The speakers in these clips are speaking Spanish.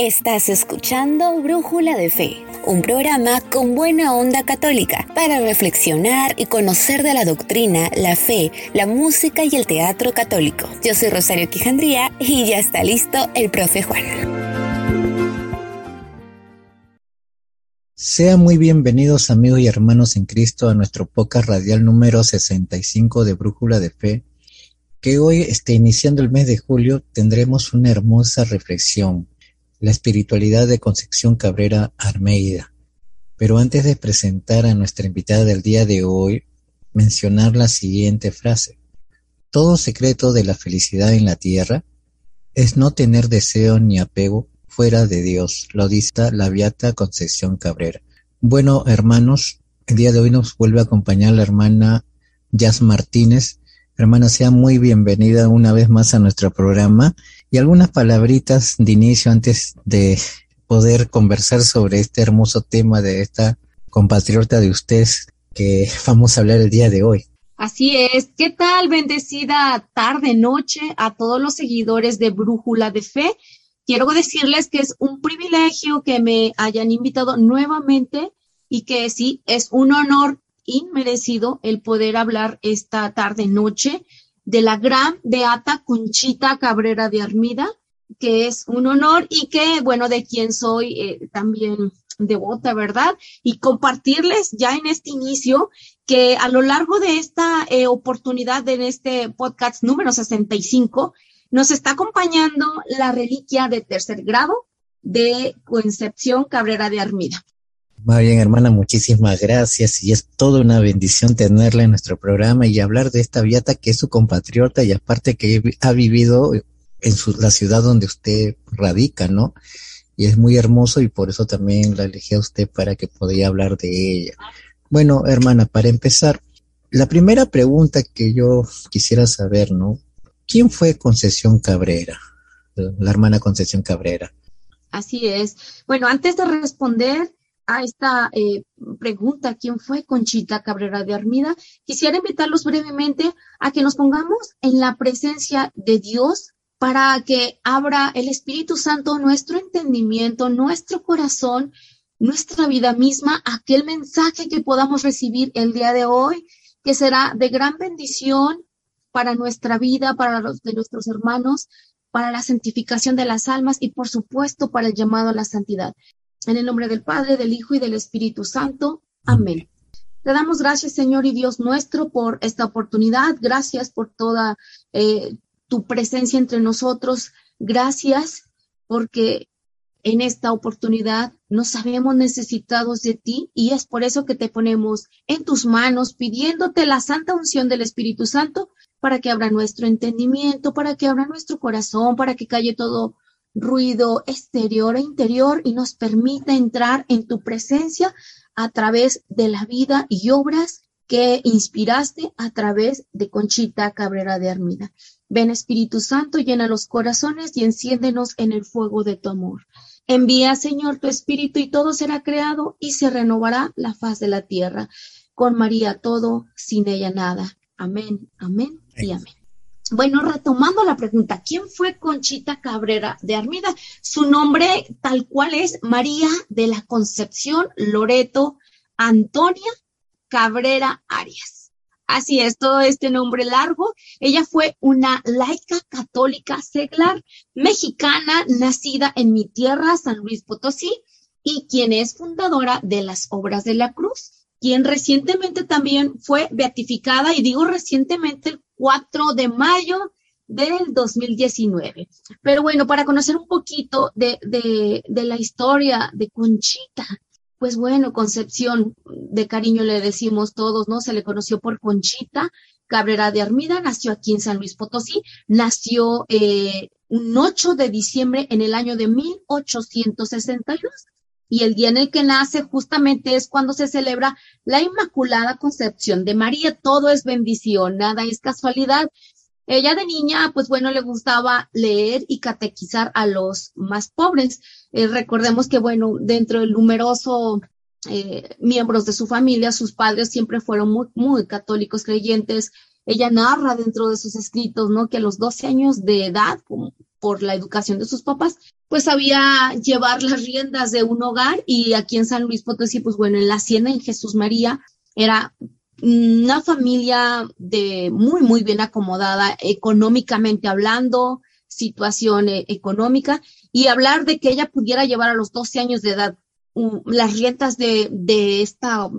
Estás escuchando Brújula de Fe, un programa con buena onda católica para reflexionar y conocer de la doctrina, la fe, la música y el teatro católico. Yo soy Rosario Quijandría y ya está listo el profe Juan. Sean muy bienvenidos amigos y hermanos en Cristo a nuestro podcast radial número 65 de Brújula de Fe, que hoy, este, iniciando el mes de julio, tendremos una hermosa reflexión la espiritualidad de Concepción Cabrera Armeida. Pero antes de presentar a nuestra invitada del día de hoy, mencionar la siguiente frase. Todo secreto de la felicidad en la tierra es no tener deseo ni apego fuera de Dios, lo dice la Beata Concepción Cabrera. Bueno, hermanos, el día de hoy nos vuelve a acompañar la hermana Jazz Martínez. Hermana, sea muy bienvenida una vez más a nuestro programa y algunas palabritas de inicio antes de poder conversar sobre este hermoso tema de esta compatriota de ustedes que vamos a hablar el día de hoy. Así es. ¿Qué tal? Bendecida tarde, noche a todos los seguidores de Brújula de Fe. Quiero decirles que es un privilegio que me hayan invitado nuevamente y que sí, es un honor inmerecido el poder hablar esta tarde, noche de la gran beata Conchita Cabrera de Armida, que es un honor y que, bueno, de quien soy eh, también devota, ¿verdad? Y compartirles ya en este inicio que a lo largo de esta eh, oportunidad, en este podcast número 65, nos está acompañando la reliquia de tercer grado de Concepción Cabrera de Armida. Muy bien, hermana, muchísimas gracias. Y es toda una bendición tenerla en nuestro programa y hablar de esta viata que es su compatriota y aparte que ha vivido en la ciudad donde usted radica, ¿no? Y es muy hermoso y por eso también la elegí a usted para que podía hablar de ella. Bueno, hermana, para empezar, la primera pregunta que yo quisiera saber, ¿no? ¿Quién fue Concesión Cabrera? La hermana Concesión Cabrera. Así es. Bueno, antes de responder, a esta eh, pregunta, ¿quién fue Conchita Cabrera de Armida? Quisiera invitarlos brevemente a que nos pongamos en la presencia de Dios para que abra el Espíritu Santo nuestro entendimiento, nuestro corazón, nuestra vida misma, aquel mensaje que podamos recibir el día de hoy, que será de gran bendición para nuestra vida, para los de nuestros hermanos, para la santificación de las almas y por supuesto para el llamado a la santidad. En el nombre del Padre, del Hijo y del Espíritu Santo. Amén. Te damos gracias, Señor y Dios nuestro, por esta oportunidad. Gracias por toda eh, tu presencia entre nosotros. Gracias porque en esta oportunidad nos sabemos necesitados de ti y es por eso que te ponemos en tus manos pidiéndote la santa unción del Espíritu Santo para que abra nuestro entendimiento, para que abra nuestro corazón, para que calle todo ruido exterior e interior y nos permita entrar en tu presencia a través de la vida y obras que inspiraste a través de Conchita Cabrera de Armida. Ven Espíritu Santo, llena los corazones y enciéndenos en el fuego de tu amor. Envía, Señor, tu Espíritu y todo será creado y se renovará la faz de la tierra. Con María todo, sin ella nada. Amén, amén y amén. Bueno, retomando la pregunta, ¿quién fue Conchita Cabrera de Armida? Su nombre tal cual es María de la Concepción Loreto Antonia Cabrera Arias. Así es, todo este nombre largo. Ella fue una laica católica seglar mexicana nacida en mi tierra, San Luis Potosí, y quien es fundadora de las Obras de la Cruz quien recientemente también fue beatificada, y digo recientemente el 4 de mayo del 2019. Pero bueno, para conocer un poquito de, de, la historia de Conchita, pues bueno, Concepción, de cariño le decimos todos, ¿no? Se le conoció por Conchita Cabrera de Armida, nació aquí en San Luis Potosí, nació eh, un 8 de diciembre en el año de 1862 y el día en el que nace justamente es cuando se celebra la Inmaculada Concepción de María. Todo es bendición, nada es casualidad. Ella de niña, pues bueno, le gustaba leer y catequizar a los más pobres. Eh, recordemos que, bueno, dentro del numeroso eh, miembros de su familia, sus padres siempre fueron muy, muy católicos creyentes. Ella narra dentro de sus escritos, ¿no? Que a los 12 años de edad, como por la educación de sus papás, pues sabía llevar las riendas de un hogar y aquí en San Luis Potosí, pues bueno, en la hacienda en Jesús María era una familia de muy, muy bien acomodada económicamente hablando, situación eh, económica, y hablar de que ella pudiera llevar a los 12 años de edad las riendas de, de esta,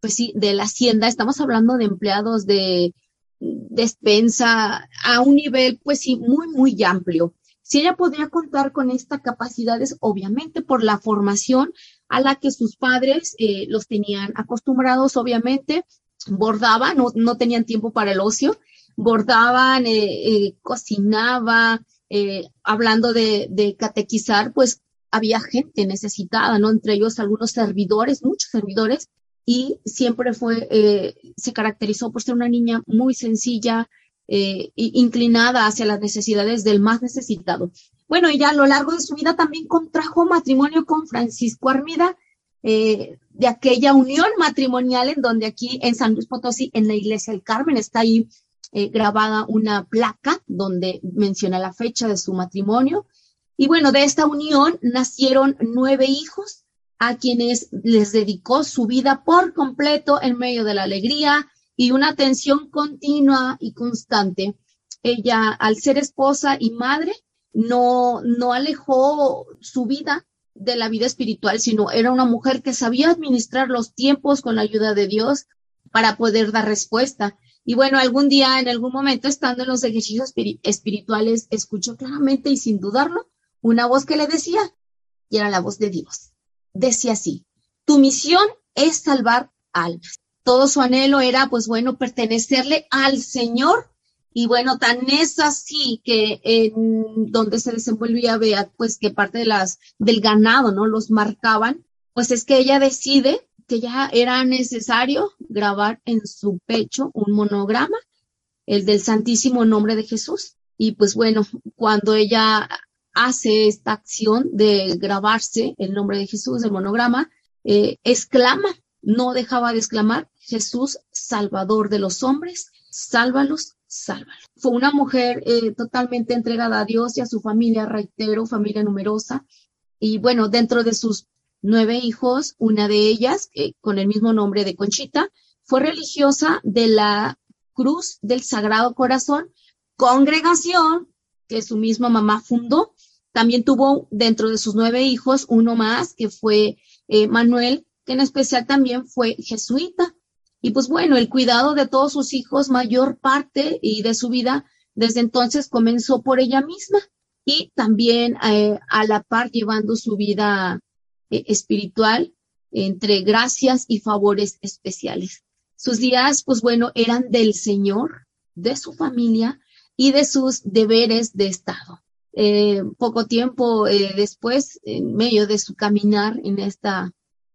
pues sí, de la hacienda, estamos hablando de empleados de despensa a un nivel, pues sí, muy, muy amplio. Si ella podría contar con esta capacidad es obviamente por la formación a la que sus padres eh, los tenían acostumbrados, obviamente, bordaban, no, no tenían tiempo para el ocio, bordaban, eh, eh, cocinaba, hablando de, de catequizar, pues había gente necesitada, ¿no? Entre ellos algunos servidores, muchos servidores, y siempre fue, eh, se caracterizó por ser una niña muy sencilla, eh, inclinada hacia las necesidades del más necesitado. Bueno, ella a lo largo de su vida también contrajo matrimonio con Francisco Armida, eh, de aquella unión matrimonial en donde aquí en San Luis Potosí, en la iglesia del Carmen, está ahí grabada una placa donde menciona la fecha de su matrimonio. Y bueno, de esta unión nacieron nueve hijos a quienes les dedicó su vida por completo en medio de la alegría y una atención continua y constante. Ella, al ser esposa y madre, no, no alejó su vida de la vida espiritual, sino era una mujer que sabía administrar los tiempos con la ayuda de Dios para poder dar respuesta. Y bueno, algún día, en algún momento, estando en los ejercicios espirituales, escuchó claramente y sin dudarlo una voz que le decía, y era la voz de Dios. Decía así, tu misión es salvar almas. Todo su anhelo era, pues bueno, pertenecerle al Señor. Y bueno, tan es así que en donde se desenvolvía pues que parte de las, del ganado, ¿no? Los marcaban, pues es que ella decide que ya era necesario grabar en su pecho un monograma, el del Santísimo Nombre de Jesús. Y pues bueno, cuando ella hace esta acción de grabarse el nombre de Jesús, el monograma, eh, exclama, no dejaba de exclamar, Jesús, Salvador de los hombres, sálvalos, sálvalos. Fue una mujer eh, totalmente entregada a Dios y a su familia, reitero, familia numerosa. Y bueno, dentro de sus nueve hijos, una de ellas, con el mismo nombre de Conchita, fue religiosa de la Cruz del Sagrado Corazón, congregación que su misma mamá fundó. También tuvo dentro de sus nueve hijos uno más, que fue eh, Manuel, que en especial también fue jesuita. Y pues bueno, el cuidado de todos sus hijos, mayor parte y de su vida, desde entonces comenzó por ella misma y también eh, a la par llevando su vida eh, espiritual entre gracias y favores especiales. Sus días, pues bueno, eran del Señor, de su familia y de sus deberes de Estado. Eh, poco tiempo después, en medio de su caminar en esta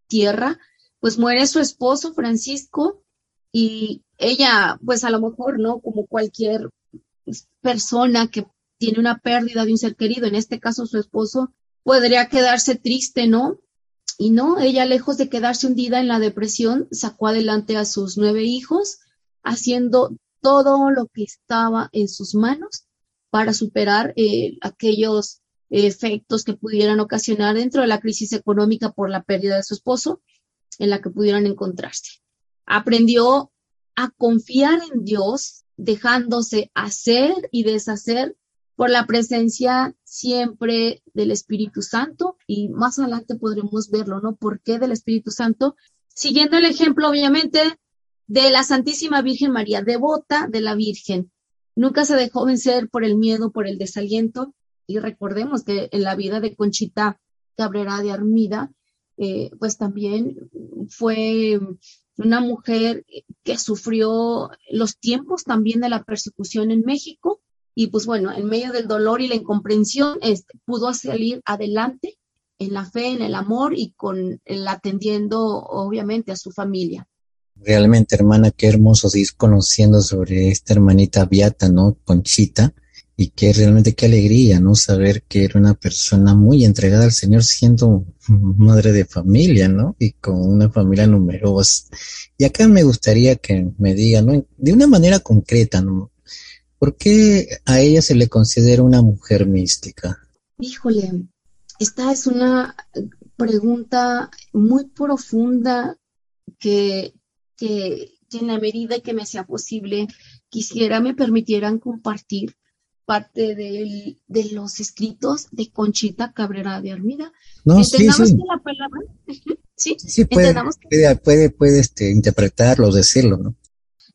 tierra, pues muere su esposo Francisco y ella, pues a lo mejor, ¿no? Como cualquier persona que tiene una pérdida de un ser querido, en este caso su esposo, podría quedarse triste, ¿no? Y no, ella lejos de quedarse hundida en la depresión, sacó adelante a sus nueve hijos, haciendo todo lo que estaba en sus manos para superar eh, aquellos efectos que pudieran ocasionar dentro de la crisis económica por la pérdida de su esposo en la que pudieran encontrarse. Aprendió a confiar en Dios, dejándose hacer y deshacer por la presencia siempre del Espíritu Santo y más adelante podremos verlo, ¿no? ¿Por qué del Espíritu Santo? Siguiendo el ejemplo, obviamente, de la Santísima Virgen María, devota de la Virgen. Nunca se dejó vencer por el miedo, por el desaliento. Y recordemos que en la vida de Conchita Cabrera de Armida, eh, pues también fue una mujer que sufrió los tiempos también de la persecución en México y pues bueno, en medio del dolor y la incomprensión este, pudo salir adelante en la fe, en el amor y con el atendiendo obviamente a su familia. Realmente, hermana, qué hermoso seguir conociendo sobre esta hermanita Beata, ¿no? Conchita, y que realmente qué alegría, ¿no? Saber que era una persona muy entregada al Señor siendo madre de familia, ¿no? Y con una familia numerosa. Y acá me gustaría que me diga, ¿no? De una manera concreta, ¿no? ¿Por qué a ella se le considera una mujer mística? Híjole, esta es una pregunta muy profunda que, que, en la medida que me sea posible quisiera me permitieran compartir parte de, los escritos de Conchita Cabrera de Armida. No, sí, sí. la palabra, sí, sí puede, puede, puede, este, interpretarlo, decirlo, ¿no?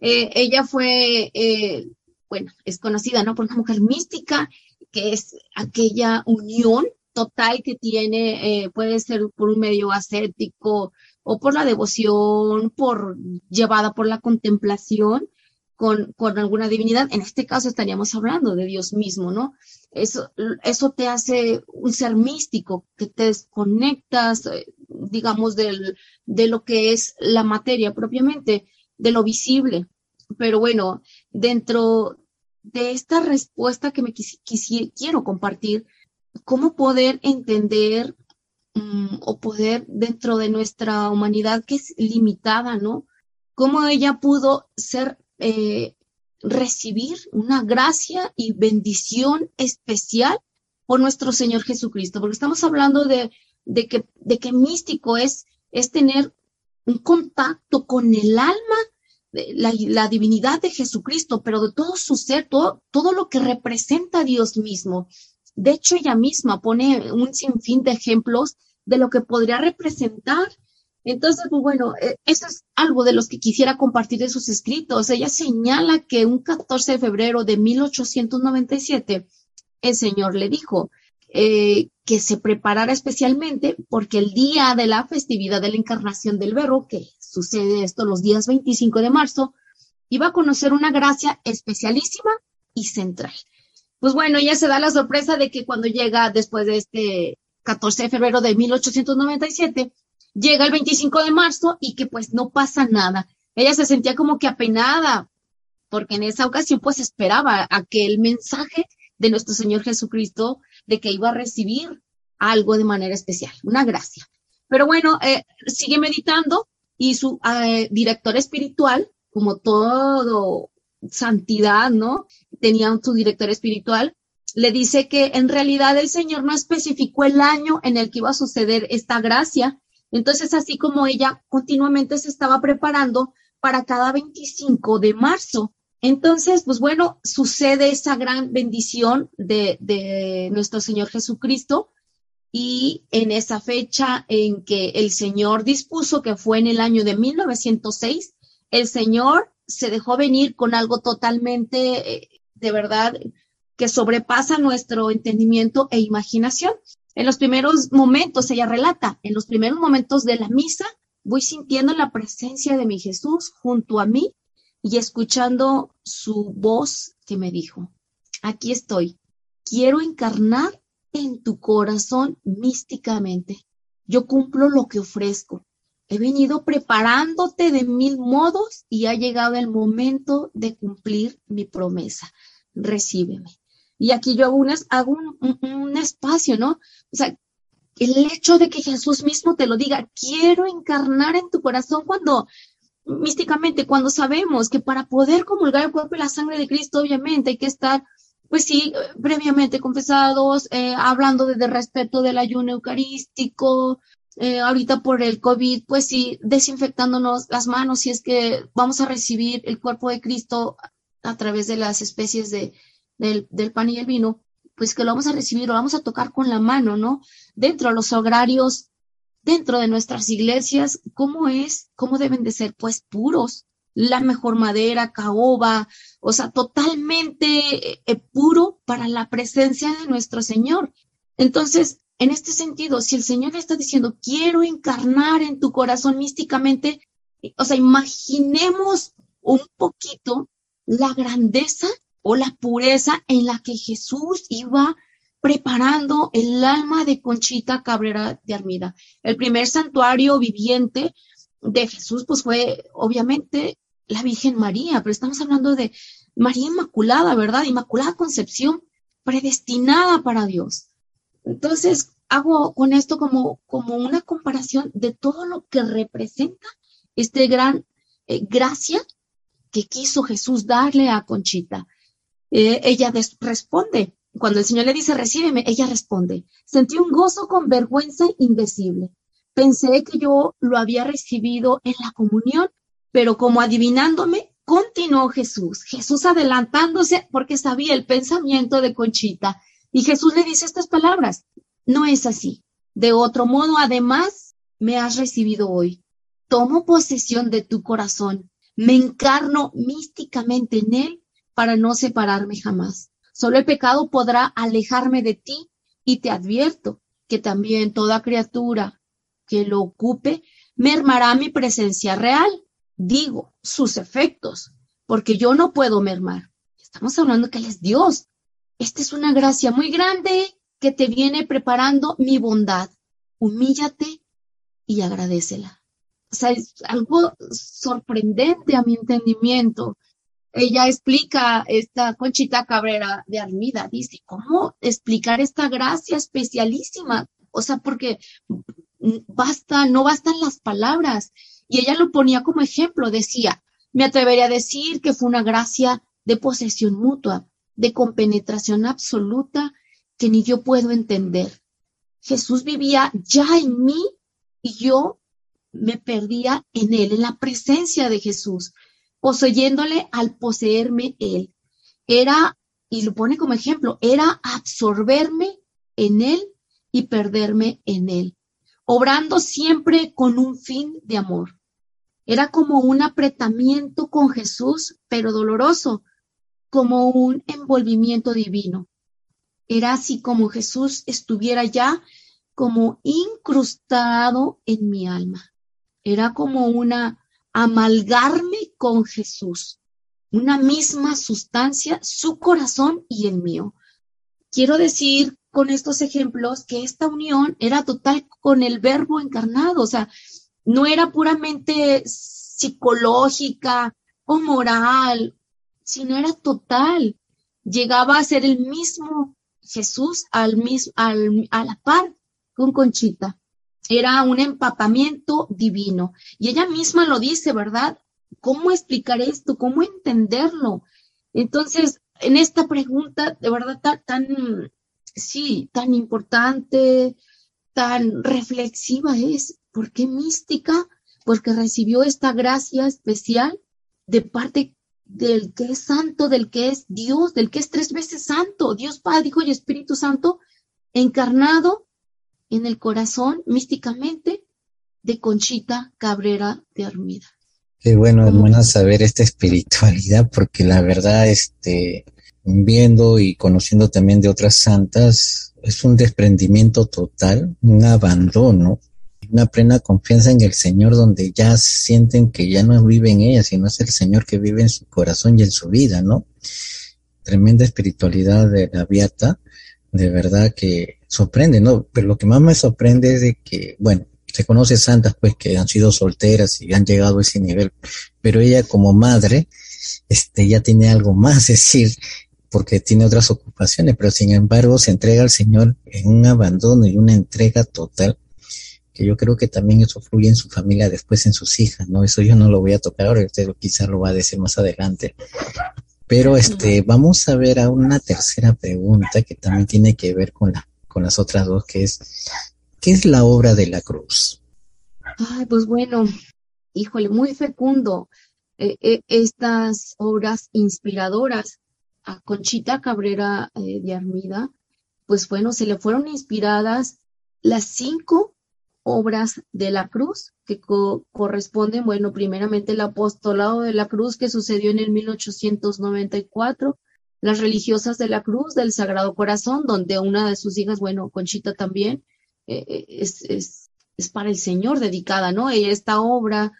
Eh, ella fue, eh, bueno, es conocida, ¿no? Por una mujer mística, que es aquella unión total que tiene, eh, puede ser por un medio ascético o por la devoción, por llevada por la contemplación con, alguna divinidad. En este caso estaríamos hablando de Dios mismo, ¿no? Eso, eso te hace un ser místico, que te desconectas, eh, digamos, del, de lo que es la materia propiamente, de lo visible. Pero bueno, dentro de esta respuesta que me quiero compartir, cómo poder entender mm, o poder dentro de nuestra humanidad que es limitada, ¿no? Cómo ella pudo ser, eh, recibir una gracia y bendición especial por nuestro Señor Jesucristo, porque estamos hablando de, de, que, de místico es, es tener un contacto con el alma la, la, divinidad de Jesucristo, pero de todo su ser, todo, todo lo que representa a Dios mismo. De hecho, ella misma pone un sinfín de ejemplos de lo que podría representar. Entonces, pues bueno, eh, eso es algo de los que quisiera compartir de sus escritos. Ella señala que un 14 de febrero de 1897, el Señor le dijo eh, que se preparara especialmente porque el día de la festividad de la encarnación del verbo, que sucede esto los días 25 de marzo, iba a conocer una gracia especialísima y central pues bueno, ella se da la sorpresa de que cuando llega después de este 14 de febrero de 1897, llega el 25 de marzo y que pues no pasa nada. Ella se sentía como que apenada, porque en esa ocasión pues esperaba aquel mensaje de nuestro Señor Jesucristo de que iba a recibir algo de manera especial, una gracia. Pero bueno, eh, sigue meditando y su eh, director espiritual, como todo santidad, ¿no? Tenía su director espiritual, le dice que en realidad el Señor no especificó el año en el que iba a suceder esta gracia. Entonces, así como ella continuamente se estaba preparando para cada 25 de marzo. Entonces, pues bueno, sucede esa gran bendición de, de nuestro Señor Jesucristo y en esa fecha en que el Señor dispuso, que fue en el año de 1906, el Señor se dejó venir con algo totalmente, eh, de verdad, que sobrepasa nuestro entendimiento e imaginación. En los primeros momentos, ella relata, en los primeros momentos de la misa, voy sintiendo la presencia de mi Jesús junto a mí y escuchando su voz que me dijo, aquí estoy, quiero encarnar en tu corazón místicamente. Yo cumplo lo que ofrezco. He venido preparándote de mil modos y ha llegado el momento de cumplir mi promesa. Recíbeme. Y aquí yo hago, un, espacio, ¿no? O sea, el hecho de que Jesús mismo te lo diga, quiero encarnar en tu corazón cuando místicamente, cuando sabemos que para poder comulgar el cuerpo y la sangre de Cristo, obviamente hay que estar, pues sí, previamente confesados, eh, hablando de, de, respeto del ayuno eucarístico, eh, ahorita por el COVID, pues sí, desinfectándonos las manos si es que vamos a recibir el cuerpo de Cristo a través de las especies de, del, del pan y el vino, pues que lo vamos a recibir, lo vamos a tocar con la mano, ¿no? Dentro de los horarios, dentro de nuestras iglesias, ¿cómo es? ¿Cómo deben de ser? Pues puros, la mejor madera, caoba, o sea, totalmente eh, puro para la presencia de nuestro Señor. Entonces, en este sentido, si el Señor está diciendo, quiero encarnar en tu corazón místicamente, o sea, imaginemos un poquito la grandeza o la pureza en la que Jesús iba preparando el alma de Conchita Cabrera de Armida. El primer santuario viviente de Jesús, pues fue obviamente la Virgen María, pero estamos hablando de María Inmaculada, ¿verdad? Inmaculada Concepción, predestinada para Dios. Entonces, hago con esto como, como una comparación de todo lo que representa este gran eh, gracia que quiso Jesús darle a Conchita. Eh, ella responde. Cuando el Señor le dice, recíbeme, ella responde. Sentí un gozo con vergüenza indecible. Pensé que yo lo había recibido en la comunión, pero como adivinándome, continuó Jesús. Jesús adelantándose porque sabía el pensamiento de Conchita. Y Jesús le dice estas palabras. No es así. De otro modo, además, me has recibido hoy. Tomo posesión de tu corazón. Me encarno místicamente en él para no separarme jamás. Solo el pecado podrá alejarme de ti y te advierto que también toda criatura que lo ocupe mermará mi presencia real, digo, sus efectos, porque yo no puedo mermar. Estamos hablando que Él es Dios. Esta es una gracia muy grande que te viene preparando mi bondad. Humíllate y agradecela. O sea, es algo sorprendente a mi entendimiento ella explica, esta Conchita Cabrera de Armida, dice, ¿cómo explicar esta gracia especialísima? O sea, porque basta, no bastan las palabras. Y ella lo ponía como ejemplo, decía, me atrevería a decir que fue una gracia de posesión mutua, de compenetración absoluta que ni yo puedo entender. Jesús vivía ya en mí y yo me perdía en él, en la presencia de Jesús poseyéndole al poseerme él. Era, y lo pone como ejemplo, era absorberme en él y perderme en él, obrando siempre con un fin de amor. Era como un apretamiento con Jesús, pero doloroso, como un envolvimiento divino. Era así como Jesús estuviera ya como incrustado en mi alma. Era como una amalgarme con Jesús, una misma sustancia, su corazón y el mío. Quiero decir con estos ejemplos que esta unión era total con el verbo encarnado, o sea, no era puramente psicológica o moral, sino era total. Llegaba a ser el mismo Jesús al, mismo, al, a la par con Conchita era un empapamiento divino. Y ella misma lo dice, ¿verdad? ¿Cómo explicar esto? ¿Cómo entenderlo? Entonces, en esta pregunta, de verdad, tan, sí, tan importante, tan reflexiva es, ¿por qué mística? Porque recibió esta gracia especial de parte del que es santo, del que es Dios, del que es tres veces santo, Dios Padre, Hijo y Espíritu Santo, encarnado en el corazón místicamente de Conchita Cabrera de Armida. Qué bueno, hermana, saber esta espiritualidad, porque la verdad, este, viendo y conociendo también de otras santas, es un desprendimiento total, un abandono, una plena confianza en el Señor, donde ya sienten que ya no vive en ella, sino es el Señor que vive en su corazón y en su vida, ¿no? Tremenda espiritualidad de la Beata, de verdad que sorprende, ¿no? Pero lo que más me sorprende es de que, bueno, se conoce santas pues que han sido solteras y han llegado a ese nivel, pero ella como madre, este, ya tiene algo más, decir, porque tiene otras ocupaciones, pero sin embargo se entrega al Señor en un abandono y una entrega total, que yo creo que también eso fluye en su familia después en sus hijas, ¿no? Eso yo no lo voy a tocar ahora, usted quizás lo va a decir más adelante. Pero este, vamos a ver a una tercera pregunta que también tiene que ver con la con las otras dos, que es, ¿qué es la obra de la cruz? Ay, pues bueno, híjole, muy fecundo eh, eh, estas obras inspiradoras a Conchita Cabrera eh, de Armida, pues bueno, se le fueron inspiradas las cinco obras de la cruz que corresponden, bueno, primeramente el apostolado de la cruz que sucedió en el 1894, las religiosas de la Cruz del Sagrado Corazón, donde una de sus hijas, bueno, Conchita también, eh, eh, es, es, es, para el Señor dedicada, ¿no? Esta obra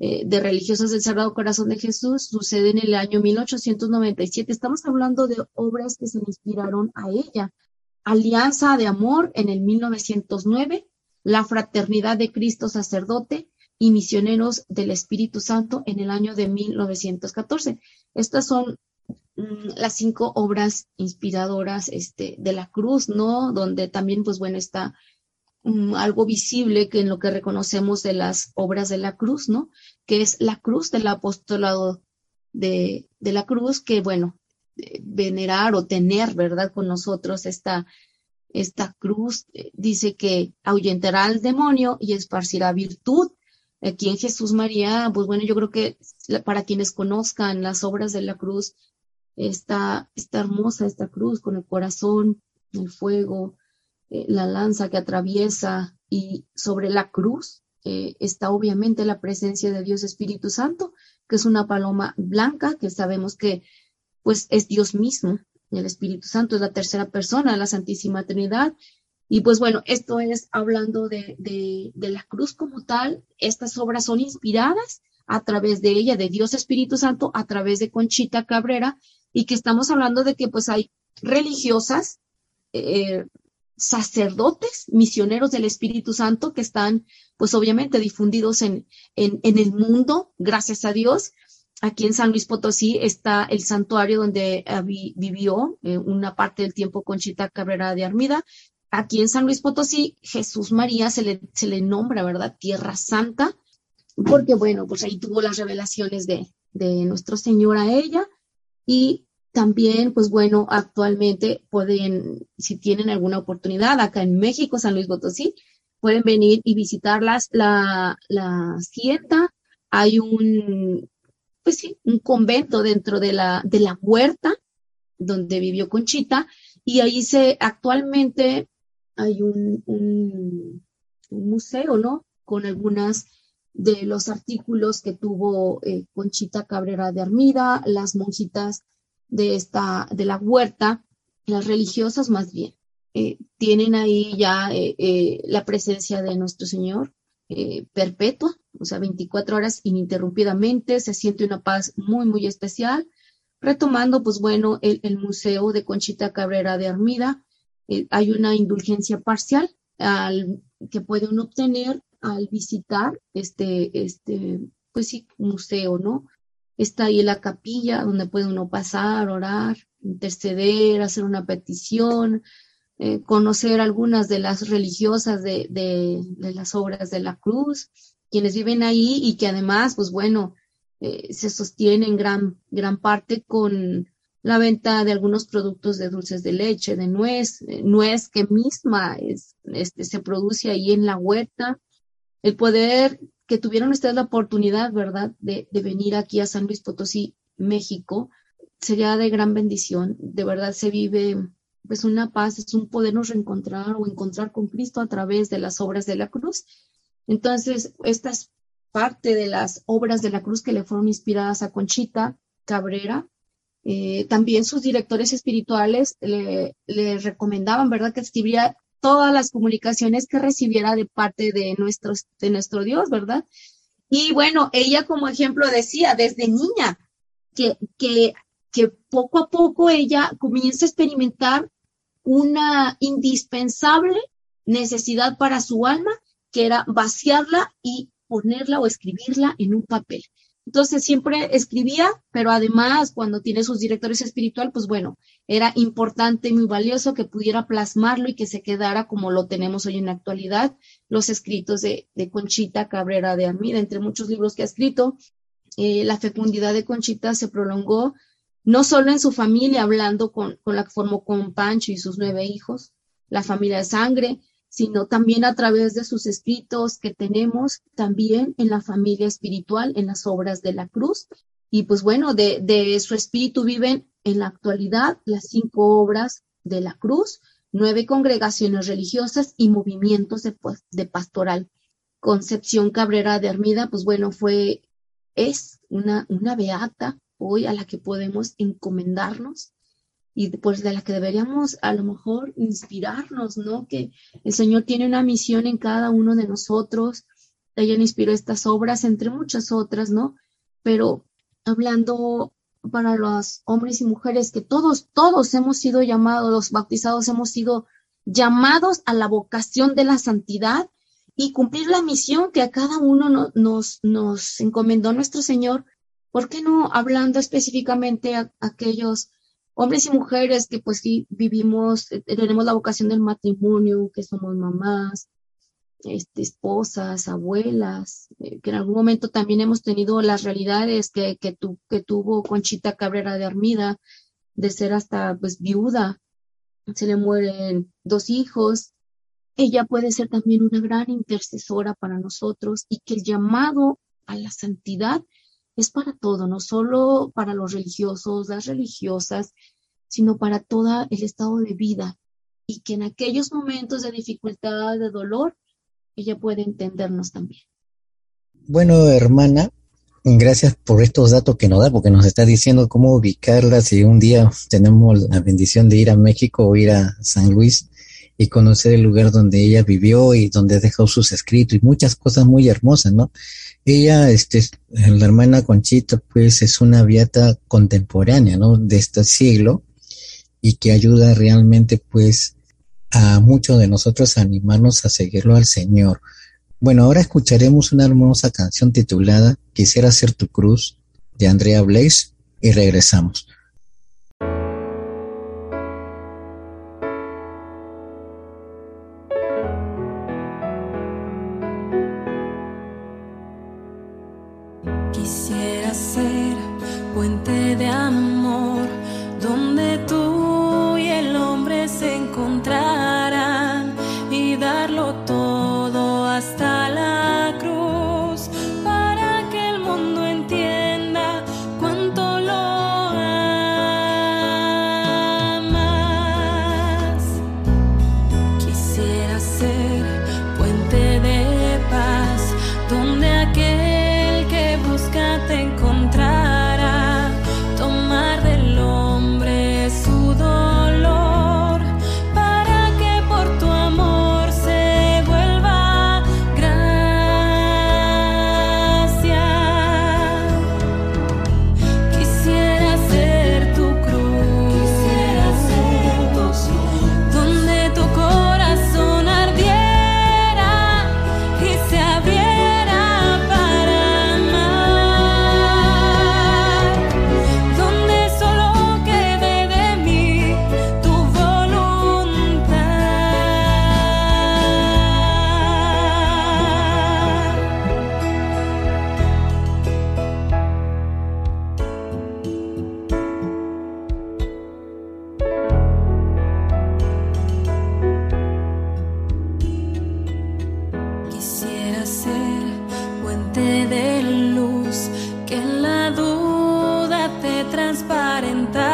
eh, de religiosas del Sagrado Corazón de Jesús sucede en el año 1897. Estamos hablando de obras que se inspiraron a ella. Alianza de Amor en el 1909, La Fraternidad de Cristo Sacerdote y Misioneros del Espíritu Santo en el año de 1914. Estas son Mm, las cinco obras inspiradoras este, de la cruz, ¿no? Donde también, pues bueno, está mm, algo visible que en lo que reconocemos de las obras de la cruz, ¿no? Que es la cruz del apostolado de, de la cruz, que bueno, eh, venerar o tener, ¿verdad? Con nosotros esta, esta cruz. Eh, dice que ahuyentará al demonio y esparcirá virtud. Aquí en Jesús María, pues bueno, yo creo que para quienes conozcan las obras de la cruz, está, hermosa esta cruz con el corazón, el fuego, eh, la lanza que atraviesa y sobre la cruz eh, está obviamente la presencia de Dios Espíritu Santo, que es una paloma blanca, que sabemos que pues es Dios mismo, el Espíritu Santo es la tercera persona de la Santísima Trinidad. Y pues bueno, esto es hablando de, de, la cruz como tal. Estas obras son inspiradas a través de ella, de Dios Espíritu Santo, a través de Conchita Cabrera, y que estamos hablando de que pues hay religiosas, eh, sacerdotes, misioneros del Espíritu Santo que están, pues obviamente, difundidos en, en, el mundo, gracias a Dios. Aquí en San Luis Potosí está el santuario donde eh, vivió eh, una parte del tiempo Conchita Cabrera de Armida. Aquí en San Luis Potosí, Jesús María se le, se le nombra, ¿verdad? Tierra Santa, porque bueno, pues ahí tuvo las revelaciones de, de nuestro Señor a ella. Y también, pues bueno, actualmente pueden, si tienen alguna oportunidad acá en México, San Luis Potosí, pueden venir y visitarlas. La, la sienta, hay un, pues sí, un convento dentro de la, de la huerta donde vivió Conchita y ahí se, actualmente hay un, museo, ¿no? Con algunas de los artículos que tuvo eh, Conchita Cabrera de Armida, las monjitas de esta, de la huerta, las religiosas más bien, eh, tienen ahí ya eh, la presencia de nuestro Señor perpetua, o sea, 24 horas ininterrumpidamente, se siente una paz muy, muy especial. Retomando, pues bueno, el, Museo de Conchita Cabrera de Armida, hay una indulgencia parcial al, que puede uno obtener al visitar este, este, pues sí, museo, ¿no? Está ahí la capilla donde puede uno pasar, orar, interceder, hacer una petición, eh, conocer algunas de las religiosas de, de, las obras de la cruz, quienes viven ahí y que además, pues bueno, eh, se sostienen gran, gran parte con la venta de algunos productos de dulces de leche, de nuez, eh, nuez que misma es, este, se produce ahí en la huerta. El poder que tuvieron ustedes la oportunidad, ¿verdad?, de, venir aquí a San Luis Potosí, México, sería de gran bendición. De verdad se vive pues una paz, es un podernos reencontrar o encontrar con Cristo a través de las obras de la cruz. Entonces, esta es parte de las obras de la cruz que le fueron inspiradas a Conchita Cabrera. Eh, también sus directores espirituales le, le, recomendaban, ¿verdad?, que escribiría todas las comunicaciones que recibiera de parte de, nuestros, de nuestro Dios, ¿verdad? Y bueno, ella como ejemplo decía desde niña que, que, que poco a poco ella comienza a experimentar una indispensable necesidad para su alma, que era vaciarla y ponerla o escribirla en un papel. Entonces siempre escribía, pero además cuando tiene sus directores espiritual, pues bueno, era importante y muy valioso que pudiera plasmarlo y que se quedara como lo tenemos hoy en la actualidad, los escritos de, Conchita Cabrera de Armida, entre muchos libros que ha escrito. Eh, la fecundidad de Conchita se prolongó no solo en su familia, hablando con, con la que formó con Pancho y sus nueve hijos, la familia de sangre, sino también a través de sus escritos que tenemos también en la familia espiritual, en las obras de la cruz. Y pues bueno, de, su espíritu viven en la actualidad las cinco obras de la cruz, nueve congregaciones religiosas y movimientos de, de pastoral. Concepción Cabrera de Armida, pues bueno, fue, es una, una beata hoy a la que podemos encomendarnos y pues de la que deberíamos a lo mejor inspirarnos, ¿no? Que el Señor tiene una misión en cada uno de nosotros. Ella inspiró estas obras, entre muchas otras, ¿no? Pero hablando para los hombres y mujeres, que todos, todos hemos sido llamados, los bautizados hemos sido llamados a la vocación de la santidad y cumplir la misión que a cada uno nos, nos encomendó nuestro Señor. ¿Por qué no hablando específicamente a aquellos hombres y mujeres que pues sí vivimos, eh, tenemos la vocación del matrimonio, que somos mamás, este, esposas, abuelas, eh, que en algún momento también hemos tenido las realidades que, que, tu, que tuvo Conchita Cabrera de Armida, de ser hasta pues viuda, se le mueren dos hijos, ella puede ser también una gran intercesora para nosotros y que el llamado a la santidad es para todo, no solo para los religiosos, las religiosas, sino para todo el estado de vida y que en aquellos momentos de dificultad, de dolor, ella puede entendernos también. Bueno, hermana, gracias por estos datos que nos da, porque nos está diciendo cómo ubicarla si un día tenemos la bendición de ir a México o ir a San Luis y conocer el lugar donde ella vivió y donde dejó sus escritos y muchas cosas muy hermosas, ¿no? Ella, este, la hermana Conchita, pues es una beata contemporánea, ¿no? De este siglo y que ayuda realmente, pues, a muchos de nosotros a animarnos a seguirlo al Señor. Bueno, ahora escucharemos una hermosa canción titulada Quisiera ser tu cruz de Andrea Blaze y regresamos. aparentar.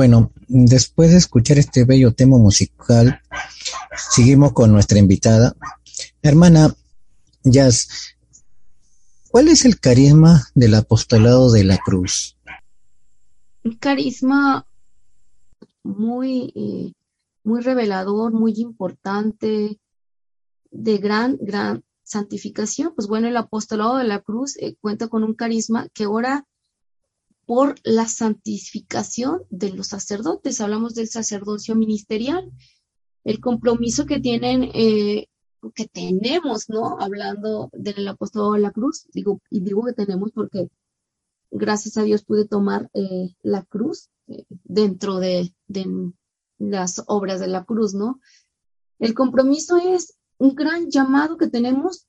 Bueno, después de escuchar este bello tema musical, seguimos con nuestra invitada. Hermana Jazz, ¿cuál es el carisma del apostolado de la cruz? Un carisma muy, eh, muy revelador, muy importante, de gran, gran santificación. Pues bueno, el apostolado de la cruz eh, cuenta con un carisma que ahora por la santificación de los sacerdotes. Hablamos del sacerdocio ministerial, el compromiso que tienen eh, que tenemos, ¿no? Hablando del apóstol de la cruz, digo, y digo que tenemos porque gracias a Dios pude tomar eh, la cruz eh, dentro de, las obras de la cruz, ¿no? El compromiso es un gran llamado que tenemos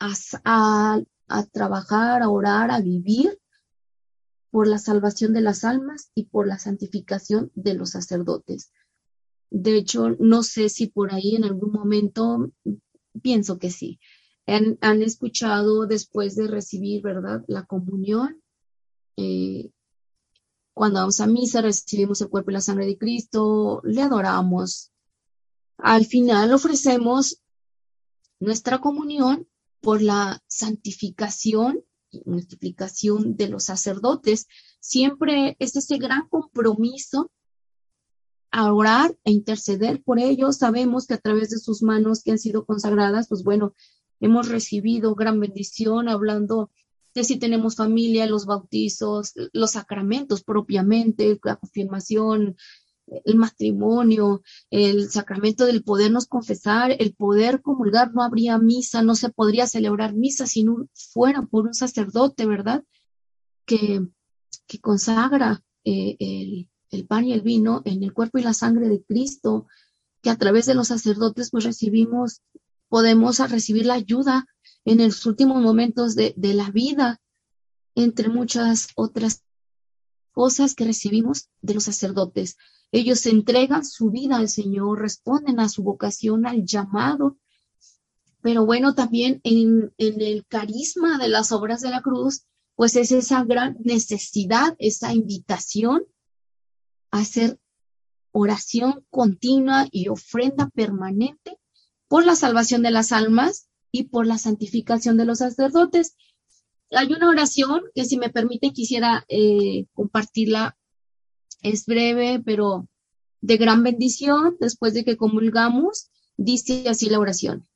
a, a trabajar, a orar, a vivir por la salvación de las almas y por la santificación de los sacerdotes. De hecho, no sé si por ahí en algún momento, pienso que sí, han, escuchado después de recibir, ¿verdad? La comunión. Eh, cuando vamos a misa, recibimos el cuerpo y la sangre de Cristo, le adoramos. Al final ofrecemos nuestra comunión por la santificación multiplicación de los sacerdotes. Siempre es ese gran compromiso a orar e interceder por ellos. Sabemos que a través de sus manos que han sido consagradas, pues bueno, hemos recibido gran bendición hablando de si tenemos familia, los bautizos, los sacramentos propiamente, la confirmación, el matrimonio, el sacramento del podernos confesar, el poder comulgar, no habría misa, no se podría celebrar misa si no fuera por un sacerdote, ¿verdad? Que, que consagra eh, el, el pan y el vino en el cuerpo y la sangre de Cristo, que a través de los sacerdotes pues recibimos, podemos recibir la ayuda en los últimos momentos de, de la vida, entre muchas otras cosas que recibimos de los sacerdotes. Ellos entregan su vida al Señor, responden a su vocación, al llamado. Pero bueno, también en, el carisma de las obras de la cruz, pues es esa gran necesidad, esa invitación hacer oración continua y ofrenda permanente por la salvación de las almas y por la santificación de los sacerdotes. Hay una oración que si me permiten quisiera eh, compartirla. Es breve, pero de gran bendición. Después de que comulgamos, dice así la oración.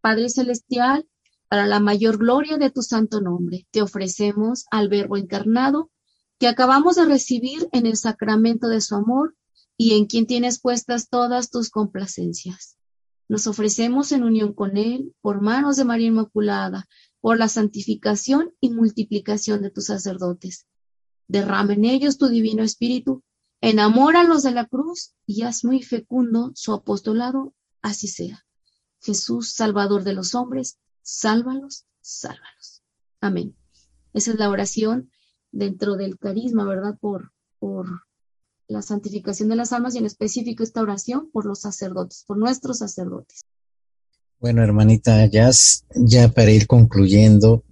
Padre Celestial, para la mayor gloria de tu santo nombre, te ofrecemos al Verbo encarnado que acabamos de recibir en el sacramento de su amor y en quien tienes puestas todas tus complacencias. Nos ofrecemos en unión con Él por manos de María Inmaculada, por la santificación y multiplicación de tus sacerdotes. Derrama en ellos tu divino espíritu, enamóralos de la cruz y haz muy fecundo su apostolado, así sea. Jesús, Salvador de los hombres, sálvalos, sálvalos. Amén. Esa es la oración dentro del carisma, ¿verdad? Por, por la santificación de las almas y en específico esta oración por los sacerdotes, por nuestros sacerdotes. Bueno, hermanita Jazz, ya para ir concluyendo,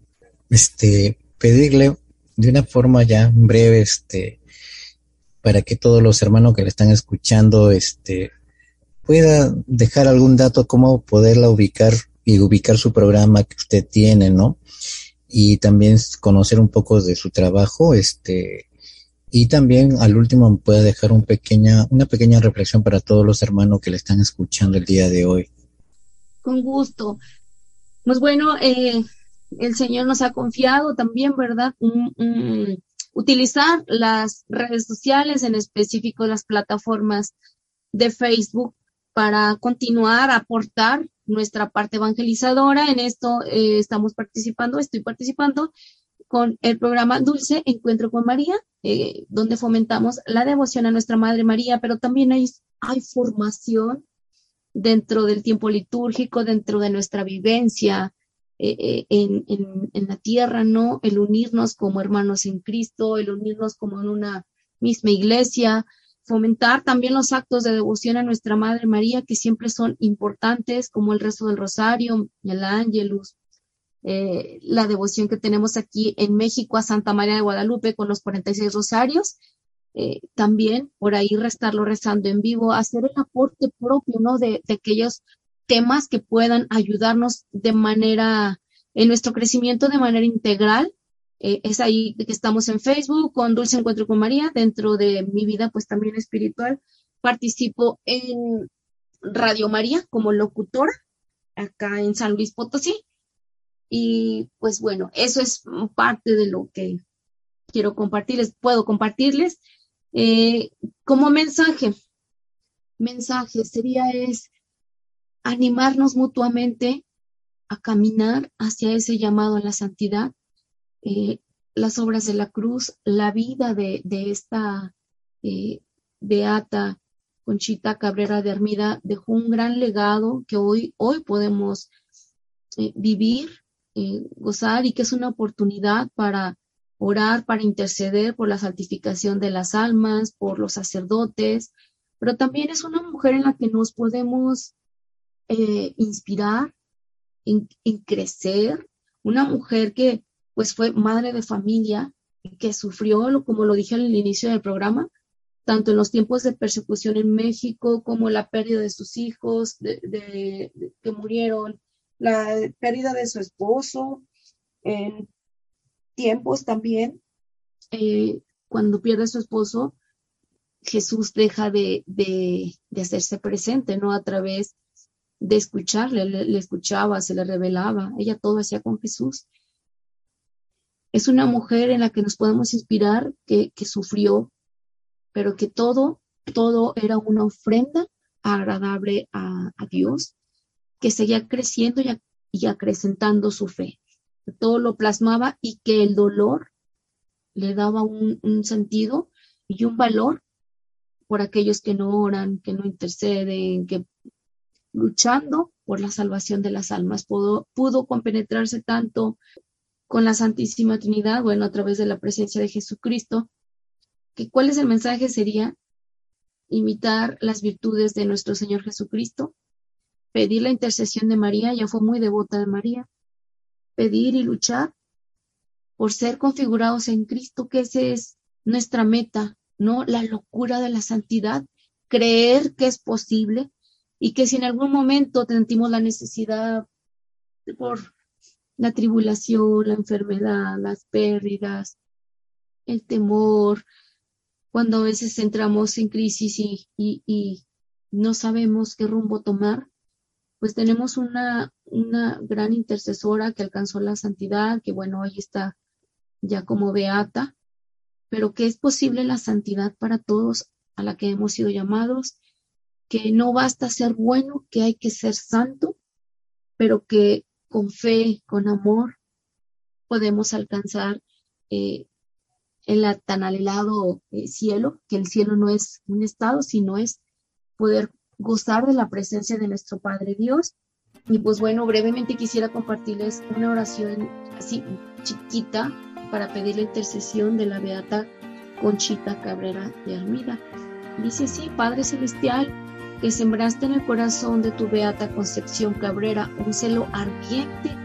este, pedirle de una forma ya breve, este, para que todos los hermanos que le están escuchando, este, pueda dejar algún dato, cómo poderla ubicar y ubicar su programa que usted tiene, ¿no? y también conocer un poco de su trabajo, este, y también al último puede dejar un pequeña, una pequeña reflexión para todos los hermanos que le están escuchando el día de hoy. Con gusto. Pues bueno, eh, el Señor nos ha confiado también, ¿verdad? utilizar las redes sociales, en específico las plataformas de Facebook, para continuar aportar nuestra parte evangelizadora. En esto eh, estamos participando, estoy participando con el programa Dulce Encuentro con María, eh, donde fomentamos la devoción a nuestra Madre María, pero también hay, hay formación dentro del tiempo litúrgico, dentro de nuestra vivencia eh, en, en, la tierra, ¿no? El unirnos como hermanos en Cristo, el unirnos como en una misma iglesia, fomentar también los actos de devoción a nuestra Madre María, que siempre son importantes, como el resto del rosario, el ángelus, eh, la devoción que tenemos aquí en México a Santa María de Guadalupe con los 46 rosarios, eh, también por ahí restarlo rezando en vivo, hacer el aporte propio, ¿no? De aquellos temas que puedan ayudarnos de manera, en nuestro crecimiento de manera integral eh, es ahí que estamos en Facebook con Dulce Encuentro con María. Dentro de mi vida, pues también espiritual, participo en Radio María como locutora acá en San Luis Potosí. Y pues bueno, eso es parte de lo que quiero compartirles, puedo compartirles. Eh, como mensaje, mensaje sería es animarnos mutuamente a caminar hacia ese llamado a la santidad, eh, las obras de la cruz, la vida de, esta eh, beata Conchita Cabrera de Armida dejó un gran legado que hoy, hoy podemos eh, vivir, gozar y que es una oportunidad para orar, para interceder por la santificación de las almas, por los sacerdotes, pero también es una mujer en la que nos podemos inspirar, en, crecer, una mujer que pues fue madre de familia, que sufrió, como lo dije al inicio del programa, tanto en los tiempos de persecución en México como la pérdida de sus hijos de, que murieron, la pérdida de su esposo, en tiempos también, eh, cuando pierde a su esposo, Jesús deja de, de, hacerse presente, ¿no? A través de escucharle, le, escuchaba, se le revelaba, ella todo hacía con Jesús. Es una mujer en la que nos podemos inspirar, que, sufrió, pero que todo, todo era una ofrenda agradable a, Dios, que seguía creciendo y, acrecentando su fe. Todo lo plasmaba y que el dolor le daba un, un sentido y un valor por aquellos que no oran, que no interceden, que luchando por la salvación de las almas. Pudo, pudo compenetrarse tanto con la Santísima Trinidad, bueno, a través de la presencia de Jesucristo, que cuál es el mensaje sería imitar las virtudes de nuestro Señor Jesucristo, pedir la intercesión de María, ya fue muy devota de María, pedir y luchar por ser configurados en Cristo, que esa es nuestra meta, ¿no? La locura de la santidad, creer que es posible, y que si en algún momento sentimos la necesidad por la tribulación, la enfermedad, las pérdidas, el temor, cuando a veces entramos en crisis y, no sabemos qué rumbo tomar, pues tenemos una, una gran intercesora que alcanzó la santidad, que bueno, hoy está ya como beata, pero que es posible la santidad para todos a la que hemos sido llamados que no basta ser bueno, que hay que ser santo, pero que con fe, con amor, podemos alcanzar eh, el tan anhelado eh, cielo, que el cielo no es un estado, sino es poder gozar de la presencia de nuestro Padre Dios. Y pues bueno, brevemente quisiera compartirles una oración así chiquita para pedir la intercesión de la Beata Conchita Cabrera de Almida. Dice así, Padre Celestial, que sembraste en el corazón de tu beata Concepción Cabrera un celo ardiente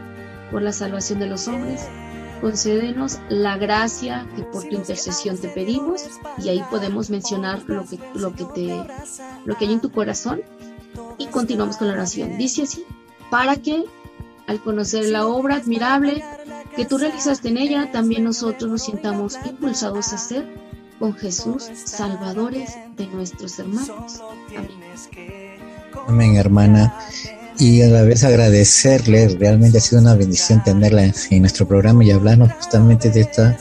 por la salvación de los hombres, concédenos la gracia que por tu intercesión te pedimos y ahí podemos mencionar lo que, lo que, te, lo que hay en tu corazón y continuamos con la oración. Dice así, para que al conocer la obra admirable que tú realizaste en ella, también nosotros nos sintamos impulsados a ser con Jesús, salvadores de nuestros hermanos. Amén. Amén, hermana. Y a la vez agradecerle, realmente ha sido una bendición tenerla en, nuestro programa y hablarnos justamente de esta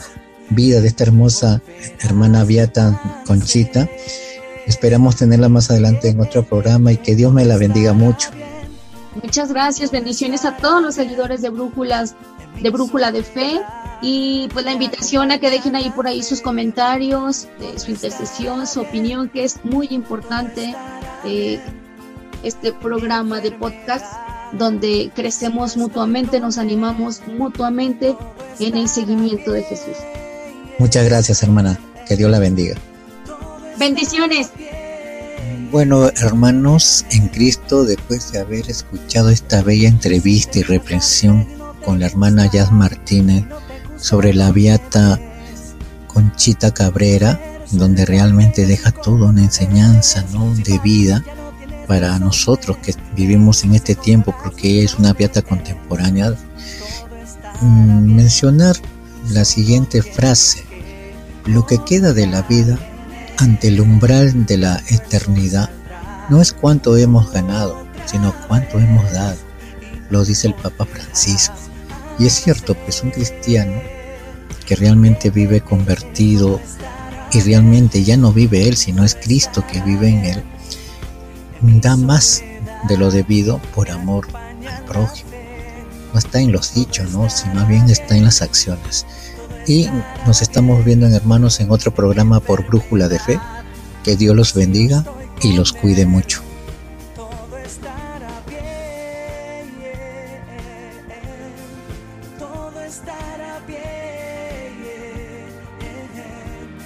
vida, de esta hermosa hermana Beata Conchita. Esperamos tenerla más adelante en otro programa y que Dios me la bendiga mucho. Muchas gracias, bendiciones a todos los seguidores de Brújulas, de Brújula de Fe y pues la invitación a que dejen ahí por ahí sus comentarios, su intercesión, su opinión, que es muy importante eh, este programa de podcast donde crecemos mutuamente, nos animamos mutuamente en el seguimiento de Jesús. Muchas gracias, hermana. Que Dios la bendiga. Bendiciones. Bueno, hermanos en Cristo, después de haber escuchado esta bella entrevista y reflexión con la hermana Jazz Martínez, sobre la Beata Conchita Cabrera, donde realmente deja toda una enseñanza de vida para nosotros que vivimos en este tiempo, porque es una beata contemporánea. Mm, mencionar la siguiente frase, lo que queda de la vida ante el umbral de la eternidad no es cuánto hemos ganado, sino cuánto hemos dado, lo dice el Papa Francisco. Y es cierto, pues un cristiano que realmente vive convertido y realmente ya no vive él, sino es Cristo que vive en él, da más de lo debido por amor al prójimo. No está en los dichos, ¿no? sino bien está en las acciones. Y nos estamos viendo en hermanos en otro programa por Brújula de Fe. Que Dios los bendiga y los cuide mucho.